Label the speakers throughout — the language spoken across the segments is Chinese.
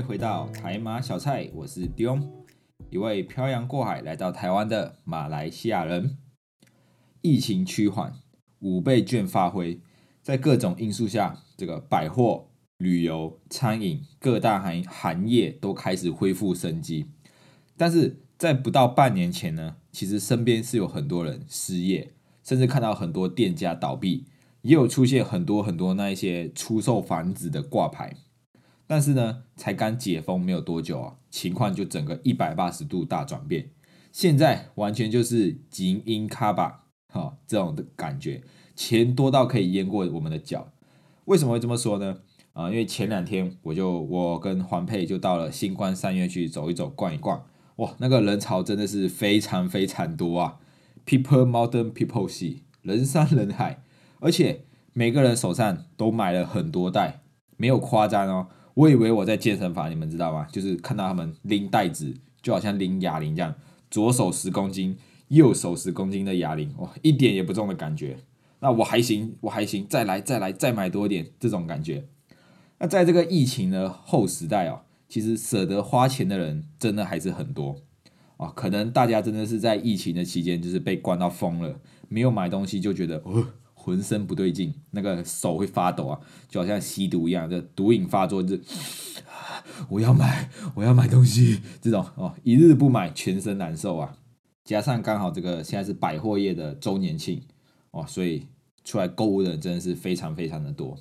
Speaker 1: 回到台马小菜，我是 Dion，一位漂洋过海来到台湾的马来西亚人。疫情趋缓，五倍券发挥，在各种因素下，这个百货、旅游、餐饮各大行行业都开始恢复生机。但是在不到半年前呢，其实身边是有很多人失业，甚至看到很多店家倒闭，也有出现很多很多那一些出售房子的挂牌。但是呢，才刚解封没有多久啊，情况就整个一百八十度大转变。现在完全就是金鹰卡巴哈这种的感觉，钱多到可以淹过我们的脚。为什么会这么说呢？啊，因为前两天我就我跟黄佩就到了星光三月去走一走、逛一逛，哇，那个人潮真的是非常非常多啊！People modern people Sea，人山人海，而且每个人手上都买了很多袋，没有夸张哦。我以为我在健身房，你们知道吗？就是看到他们拎袋子，就好像拎哑铃这样，左手十公斤，右手十公斤的哑铃，哇，一点也不重的感觉。那我还行，我还行，再来，再来，再买多一点，这种感觉。那在这个疫情的后时代哦，其实舍得花钱的人真的还是很多啊。可能大家真的是在疫情的期间，就是被关到疯了，没有买东西就觉得哦。浑身不对劲，那个手会发抖啊，就好像吸毒一样，就毒瘾发作，就 我要买，我要买东西，这种哦，一日不买全身难受啊。加上刚好这个现在是百货业的周年庆哦，所以出来购物的人真的是非常非常的多。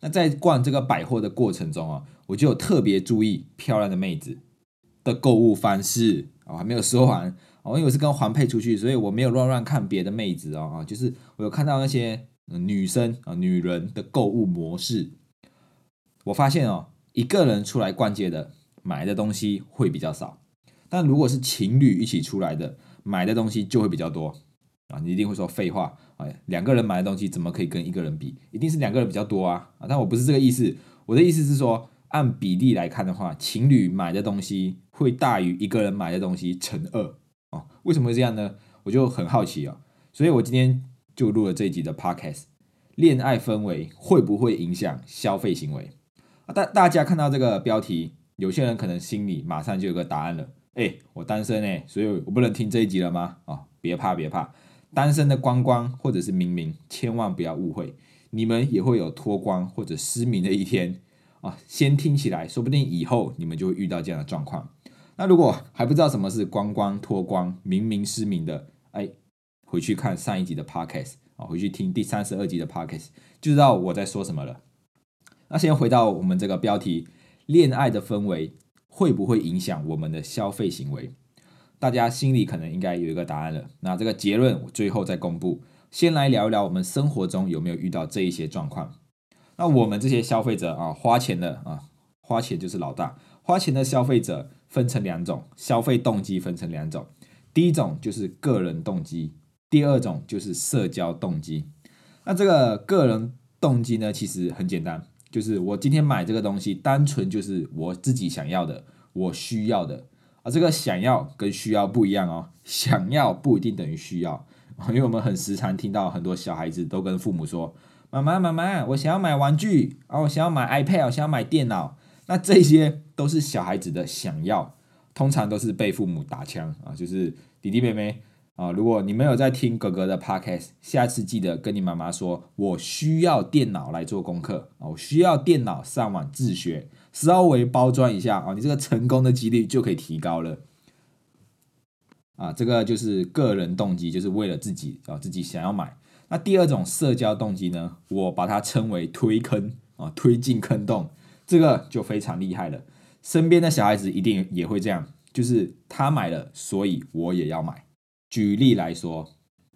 Speaker 1: 那在逛这个百货的过程中啊，我就有特别注意漂亮的妹子的购物方式哦，还没有说完。哦，因为我是跟环佩出去，所以我没有乱乱看别的妹子哦啊，就是我有看到那些女生啊女人的购物模式。我发现哦，一个人出来逛街的买的东西会比较少，但如果是情侣一起出来的买的东西就会比较多啊。你一定会说废话，哎，两个人买的东西怎么可以跟一个人比？一定是两个人比较多啊啊！但我不是这个意思，我的意思是说，按比例来看的话，情侣买的东西会大于一个人买的东西乘二。为什么会这样呢？我就很好奇啊，所以我今天就录了这一集的 podcast。恋爱氛围会不会影响消费行为？啊，大大家看到这个标题，有些人可能心里马上就有个答案了。哎，我单身哎，所以我不能听这一集了吗？啊，别怕别怕，单身的光光或者是明明，千万不要误会，你们也会有脱光或者失明的一天啊。先听起来，说不定以后你们就会遇到这样的状况。那如果还不知道什么是光光脱光、明明失明的，哎，回去看上一集的 podcast 啊，回去听第三十二集的 podcast，就知道我在说什么了。那先回到我们这个标题：恋爱的氛围会不会影响我们的消费行为？大家心里可能应该有一个答案了。那这个结论我最后再公布。先来聊一聊我们生活中有没有遇到这一些状况。那我们这些消费者啊，花钱的啊，花钱就是老大，花钱的消费者。分成两种消费动机，分成两种，第一种就是个人动机，第二种就是社交动机。那这个个人动机呢，其实很简单，就是我今天买这个东西，单纯就是我自己想要的，我需要的。而这个想要跟需要不一样哦，想要不一定等于需要，因为我们很时常听到很多小孩子都跟父母说：“妈妈，妈妈，我想要买玩具啊，我想要买 iPad，我想要买电脑。”那这些都是小孩子的想要，通常都是被父母打枪啊，就是弟弟妹妹啊。如果你没有在听哥哥的 podcast，下次记得跟你妈妈说，我需要电脑来做功课啊，我需要电脑上网自学，稍微包装一下啊，你这个成功的几率就可以提高了。啊，这个就是个人动机，就是为了自己啊，自己想要买。那第二种社交动机呢，我把它称为推坑啊，推进坑洞。这个就非常厉害了，身边的小孩子一定也会这样，就是他买了，所以我也要买。举例来说，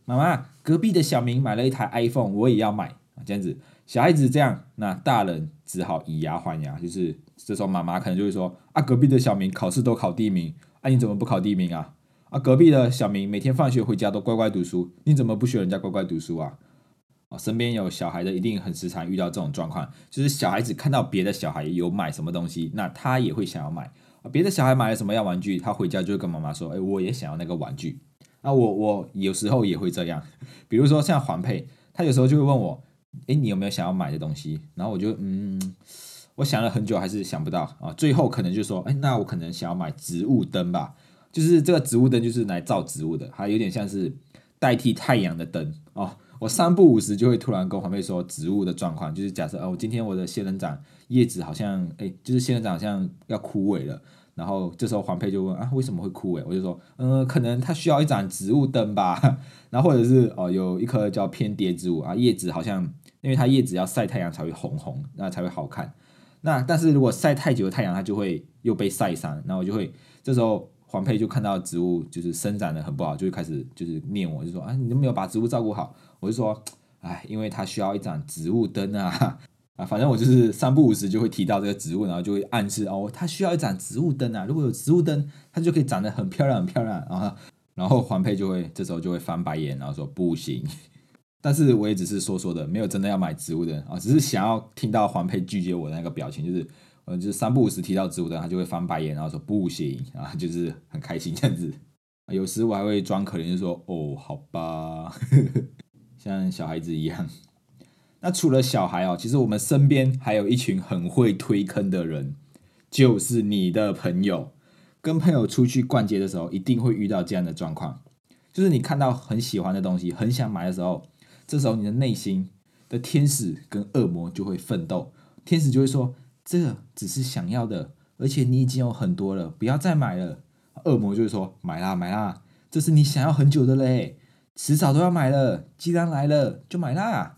Speaker 1: 妈妈，隔壁的小明买了一台 iPhone，我也要买这样子，小孩子这样，那大人只好以牙还牙，就是这时候妈妈可能就会说：啊，隔壁的小明考试都考第一名，啊，你怎么不考第一名啊？啊，隔壁的小明每天放学回家都乖乖读书，你怎么不学人家乖乖读书啊？啊，身边有小孩的一定很时常遇到这种状况，就是小孩子看到别的小孩有买什么东西，那他也会想要买。别的小孩买了什么样玩具，他回家就会跟妈妈说：“哎，我也想要那个玩具。”那我我有时候也会这样，比如说像环佩，他有时候就会问我：“哎，你有没有想要买的东西？”然后我就嗯，我想了很久还是想不到啊，最后可能就说，哎，那我可能想要买植物灯吧，就是这个植物灯就是来照植物的，它有点像是代替太阳的灯哦。我三不五时就会突然跟黄佩说植物的状况，就是假设哦，我今天我的仙人掌叶子好像，哎，就是仙人掌好像要枯萎了。然后这时候黄佩就问啊，为什么会枯萎？我就说，嗯，可能它需要一盏植物灯吧。然后或者是哦，有一棵叫偏蝶植物啊，叶子好像因为它叶子要晒太阳才会红红，那才会好看。那但是如果晒太久的太阳，它就会又被晒伤。然后我就会这时候黄佩就看到植物就是生长的很不好，就会开始就是念我，就说啊，你都没有把植物照顾好。我就说，哎，因为它需要一盏植物灯啊。啊，反正我就是三不五时就会提到这个植物，然后就会暗示哦，它需要一盏植物灯啊。如果有植物灯，它就可以长得很漂亮，很漂亮啊。然后黄佩就会这时候就会翻白眼，然后说不行。但是我也只是说说的，没有真的要买植物灯啊，只是想要听到黄佩拒绝我的那个表情，就是就是三不五时提到植物灯，他就会翻白眼，然后说不行啊，就是很开心这样子。有时我还会装可怜，就说哦，好吧，像小孩子一样。那除了小孩哦，其实我们身边还有一群很会推坑的人，就是你的朋友。跟朋友出去逛街的时候，一定会遇到这样的状况，就是你看到很喜欢的东西，很想买的时候，这时候你的内心的天使跟恶魔就会奋斗。天使就会说：“这只是想要的，而且你已经有很多了，不要再买了。”恶魔就会说：“买啦，买啦，这是你想要很久的嘞，迟早都要买了。既然来了，就买啦。”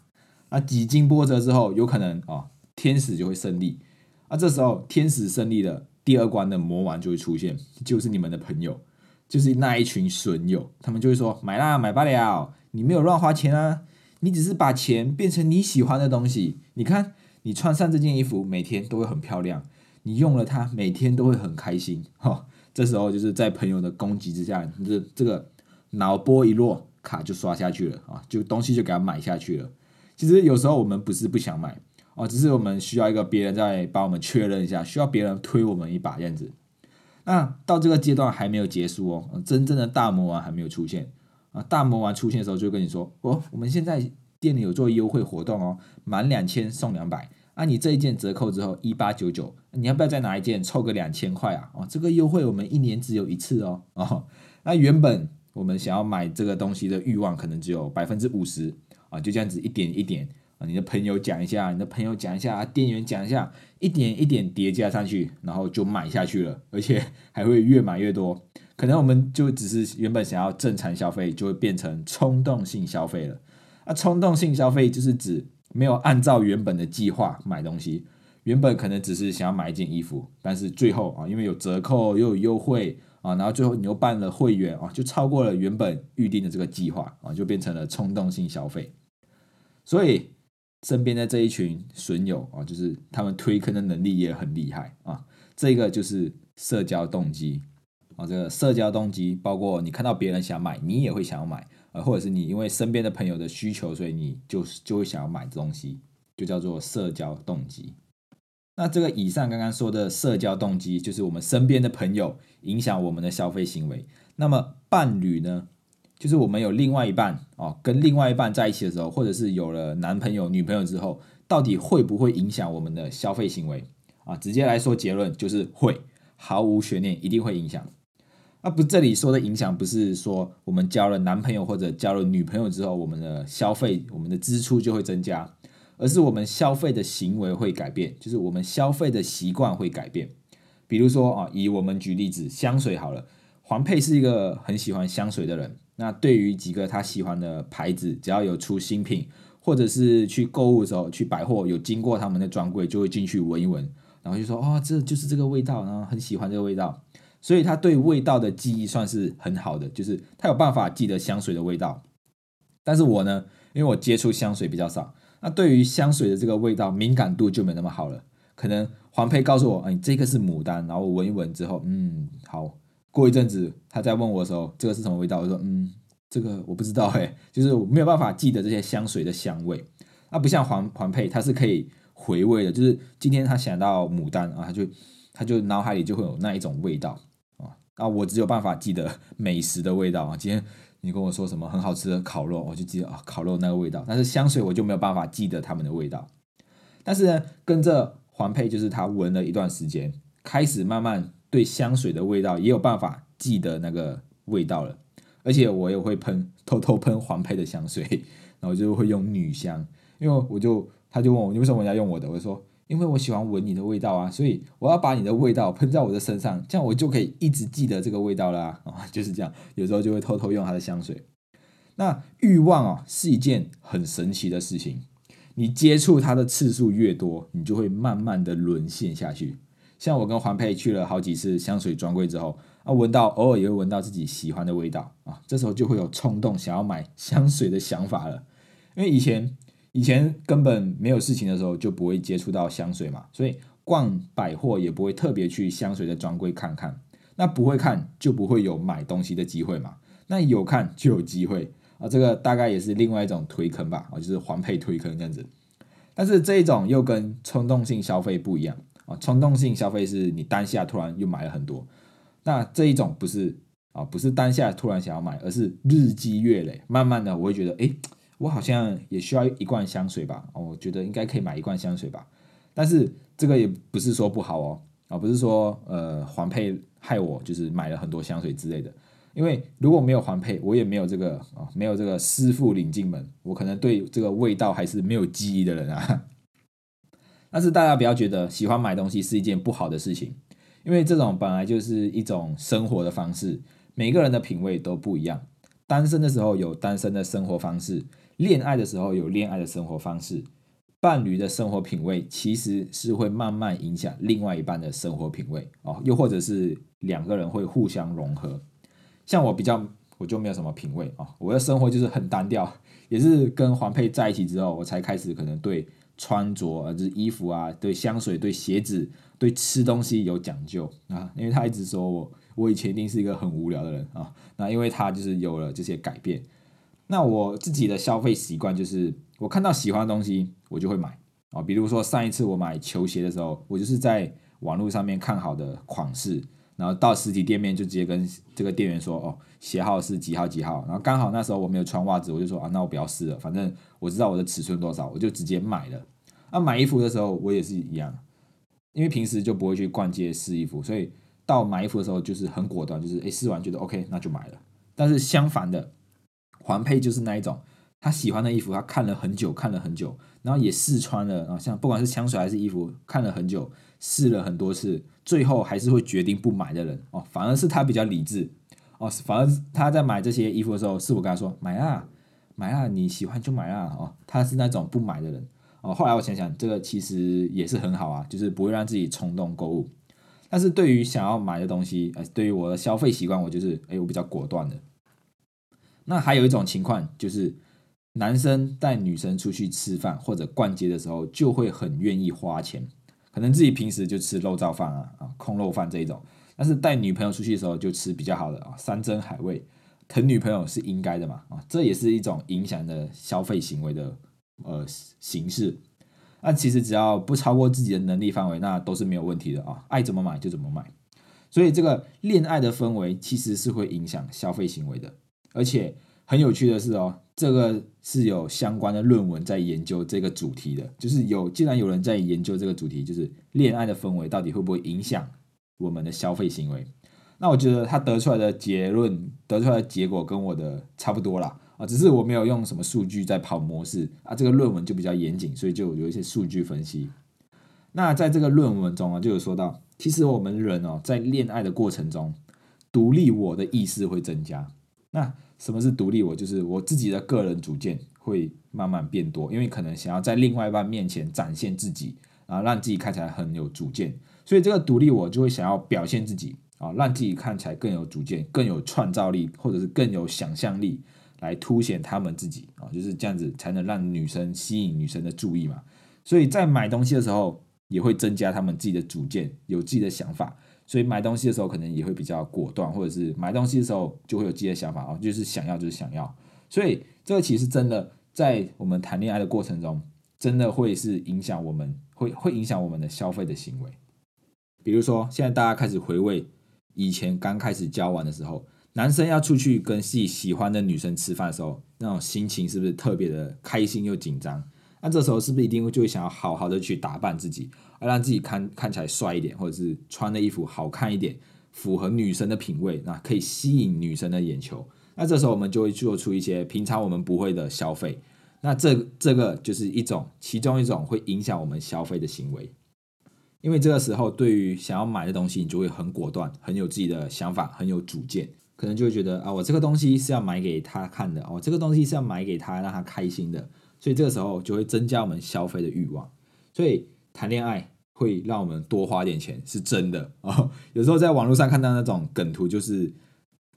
Speaker 1: 啊，几经波折之后，有可能哦，天使就会胜利。啊，这时候天使胜利了，第二关的魔王就会出现，就是你们的朋友，就是那一群损友，他们就会说：“买啦，买不了，你没有乱花钱啊，你只是把钱变成你喜欢的东西。你看，你穿上这件衣服，每天都会很漂亮，你用了它，每天都会很开心。”哈，这时候就是在朋友的攻击之下，这这个脑波一落，卡就刷下去了啊，就东西就给他买下去了。其实有时候我们不是不想买哦，只是我们需要一个别人在帮我们确认一下，需要别人推我们一把这样子。那到这个阶段还没有结束哦，真正的大魔王还没有出现啊！大魔王出现的时候就跟你说：“哦，我们现在店里有做优惠活动哦，满两千送两百啊！你这一件折扣之后一八九九，你要不要再拿一件凑个两千块啊？哦，这个优惠我们一年只有一次哦哦。那原本我们想要买这个东西的欲望可能只有百分之五十。”啊，就这样子一点一点啊，你的朋友讲一下，你的朋友讲一下啊，店员讲一下，一点一点叠加上去，然后就买下去了，而且还会越买越多。可能我们就只是原本想要正常消费，就会变成冲动性消费了。那冲动性消费就是指没有按照原本的计划买东西，原本可能只是想要买一件衣服，但是最后啊，因为有折扣又有优惠啊，然后最后你又办了会员啊，就超过了原本预定的这个计划啊，就变成了冲动性消费。所以身边的这一群损友啊，就是他们推坑的能力也很厉害啊。这个就是社交动机啊，这个社交动机包括你看到别人想买，你也会想要买啊，或者是你因为身边的朋友的需求，所以你就是就会想要买东西，就叫做社交动机。那这个以上刚刚说的社交动机，就是我们身边的朋友影响我们的消费行为。那么伴侣呢？就是我们有另外一半哦，跟另外一半在一起的时候，或者是有了男朋友、女朋友之后，到底会不会影响我们的消费行为啊？直接来说结论就是会，毫无悬念，一定会影响。啊，不，这里说的影响不是说我们交了男朋友或者交了女朋友之后，我们的消费、我们的支出就会增加，而是我们消费的行为会改变，就是我们消费的习惯会改变。比如说啊，以我们举例子，香水好了，黄佩是一个很喜欢香水的人。那对于几个他喜欢的牌子，只要有出新品，或者是去购物的时候去百货有经过他们的专柜，就会进去闻一闻，然后就说哦，这就是这个味道，然后很喜欢这个味道，所以他对味道的记忆算是很好的，就是他有办法记得香水的味道。但是我呢，因为我接触香水比较少，那对于香水的这个味道敏感度就没那么好了。可能黄佩告诉我，哎，这个是牡丹，然后我闻一闻之后，嗯，好。过一阵子，他在问我的时候，这个是什么味道？我说，嗯，这个我不知道，哎，就是我没有办法记得这些香水的香味。那不像黄黄佩，他是可以回味的。就是今天他想到牡丹啊，他就他就脑海里就会有那一种味道啊。我只有办法记得 美食的味道啊。今天你跟我说什么很好吃的烤肉，我就记得啊，烤肉那个味道。但是香水我就没有办法记得他们的味道。但是呢，跟着环佩就是他闻了一段时间，开始慢慢对香水的味道也有办法记得那个味道了。而且我也会喷，偷偷喷环佩的香水，然后就会用女香，因为我就他就问我你为什么要用我的，我就说因为我喜欢闻你的味道啊，所以我要把你的味道喷在我的身上，这样我就可以一直记得这个味道啦啊，就是这样，有时候就会偷偷用他的香水。那欲望啊是一件很神奇的事情，你接触它的次数越多，你就会慢慢的沦陷下去。像我跟环佩去了好几次香水专柜之后。啊，闻到偶尔也会闻到自己喜欢的味道啊，这时候就会有冲动想要买香水的想法了。因为以前以前根本没有事情的时候就不会接触到香水嘛，所以逛百货也不会特别去香水的专柜看看。那不会看就不会有买东西的机会嘛，那有看就有机会啊。这个大概也是另外一种推坑吧，啊，就是环配推坑这样子。但是这一种又跟冲动性消费不一样啊，冲动性消费是你当下突然又买了很多。那这一种不是啊，不是当下突然想要买，而是日积月累，慢慢的我会觉得，哎，我好像也需要一罐香水吧？哦，我觉得应该可以买一罐香水吧。但是这个也不是说不好哦，啊，不是说呃环配害我，就是买了很多香水之类的。因为如果没有环配，我也没有这个啊，没有这个师傅领进门，我可能对这个味道还是没有记忆的人啊。但是大家不要觉得喜欢买东西是一件不好的事情。因为这种本来就是一种生活的方式，每个人的品味都不一样。单身的时候有单身的生活方式，恋爱的时候有恋爱的生活方式，伴侣的生活品味其实是会慢慢影响另外一半的生活品味哦，又或者是两个人会互相融合。像我比较，我就没有什么品味啊，我的生活就是很单调，也是跟黄佩在一起之后，我才开始可能对穿着啊，就是衣服啊，对香水，对鞋子。对吃东西有讲究啊，因为他一直说我，我以前一定是一个很无聊的人啊。那因为他就是有了这些改变，那我自己的消费习惯就是，我看到喜欢的东西我就会买啊。比如说上一次我买球鞋的时候，我就是在网络上面看好的款式，然后到实体店面就直接跟这个店员说，哦，鞋号是几号几号。然后刚好那时候我没有穿袜子，我就说啊，那我不要试了，反正我知道我的尺寸多少，我就直接买了。那买衣服的时候我也是一样。因为平时就不会去逛街试衣服，所以到买衣服的时候就是很果断，就是诶试完觉得 OK 那就买了。但是相反的，环佩就是那一种，他喜欢的衣服他看了很久，看了很久，然后也试穿了啊，像不管是香水还是衣服，看了很久，试了很多次，最后还是会决定不买的人哦。反而是他比较理智哦，反而他在买这些衣服的时候，是我跟他说买啊买啊，你喜欢就买啊哦，他是那种不买的人。哦，后来我想想，这个其实也是很好啊，就是不会让自己冲动购物。但是对于想要买的东西，呃，对于我的消费习惯，我就是，哎，我比较果断的。那还有一种情况，就是男生带女生出去吃饭或者逛街的时候，就会很愿意花钱，可能自己平时就吃肉燥饭啊，啊，空肉饭这一种，但是带女朋友出去的时候就吃比较好的啊，山珍海味，疼女朋友是应该的嘛，啊，这也是一种影响的消费行为的。呃，形式，那其实只要不超过自己的能力范围，那都是没有问题的啊，爱怎么买就怎么买。所以这个恋爱的氛围其实是会影响消费行为的，而且很有趣的是哦，这个是有相关的论文在研究这个主题的，就是有既然有人在研究这个主题，就是恋爱的氛围到底会不会影响我们的消费行为？那我觉得他得出来的结论，得出来的结果跟我的差不多啦。啊，只是我没有用什么数据在跑模式啊，这个论文就比较严谨，所以就有一些数据分析。那在这个论文中啊，就有说到，其实我们人哦，在恋爱的过程中，独立我的意识会增加。那什么是独立我？就是我自己的个人主见会慢慢变多，因为可能想要在另外一半面前展现自己啊，让自己看起来很有主见，所以这个独立我就会想要表现自己啊，让自己看起来更有主见、更有创造力，或者是更有想象力。来凸显他们自己啊，就是这样子才能让女生吸引女生的注意嘛。所以在买东西的时候，也会增加他们自己的主见，有自己的想法。所以买东西的时候，可能也会比较果断，或者是买东西的时候就会有自己的想法啊，就是想要就是想要。所以这个其实真的在我们谈恋爱的过程中，真的会是影响我们，会会影响我们的消费的行为。比如说，现在大家开始回味以前刚开始交往的时候。男生要出去跟自己喜欢的女生吃饭的时候，那种心情是不是特别的开心又紧张？那这时候是不是一定就会想要好好的去打扮自己，要让自己看看起来帅一点，或者是穿的衣服好看一点，符合女生的品味，那可以吸引女生的眼球。那这时候我们就会做出一些平常我们不会的消费。那这这个就是一种其中一种会影响我们消费的行为。因为这个时候对于想要买的东西，你就会很果断，很有自己的想法，很有主见。可能就会觉得啊，我这个东西是要买给他看的哦，这个东西是要买给他让他开心的，所以这个时候就会增加我们消费的欲望。所以谈恋爱会让我们多花点钱，是真的啊。有时候在网络上看到那种梗图，就是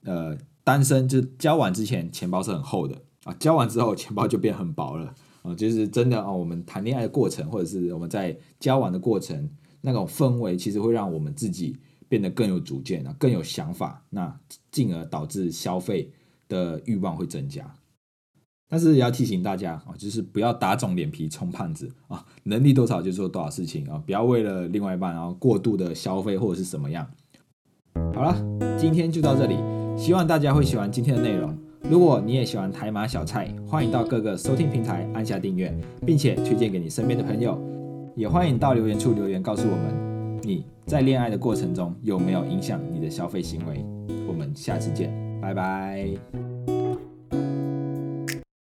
Speaker 1: 呃，单身就交往之前钱包是很厚的啊，交往之后钱包就变很薄了啊，就是真的啊。我们谈恋爱的过程，或者是我们在交往的过程，那种氛围其实会让我们自己。变得更有主见啊，更有想法，那进而导致消费的欲望会增加。但是也要提醒大家啊，就是不要打肿脸皮充胖子啊，能力多少就做多少事情啊，不要为了另外一半然后过度的消费或者是什么样。好了，今天就到这里，希望大家会喜欢今天的内容。如果你也喜欢台马小菜，欢迎到各个收听平台按下订阅，并且推荐给你身边的朋友，也欢迎到留言处留言告诉我们你。在恋爱的过程中有没有影响你的消费行为？我们下次见，拜拜。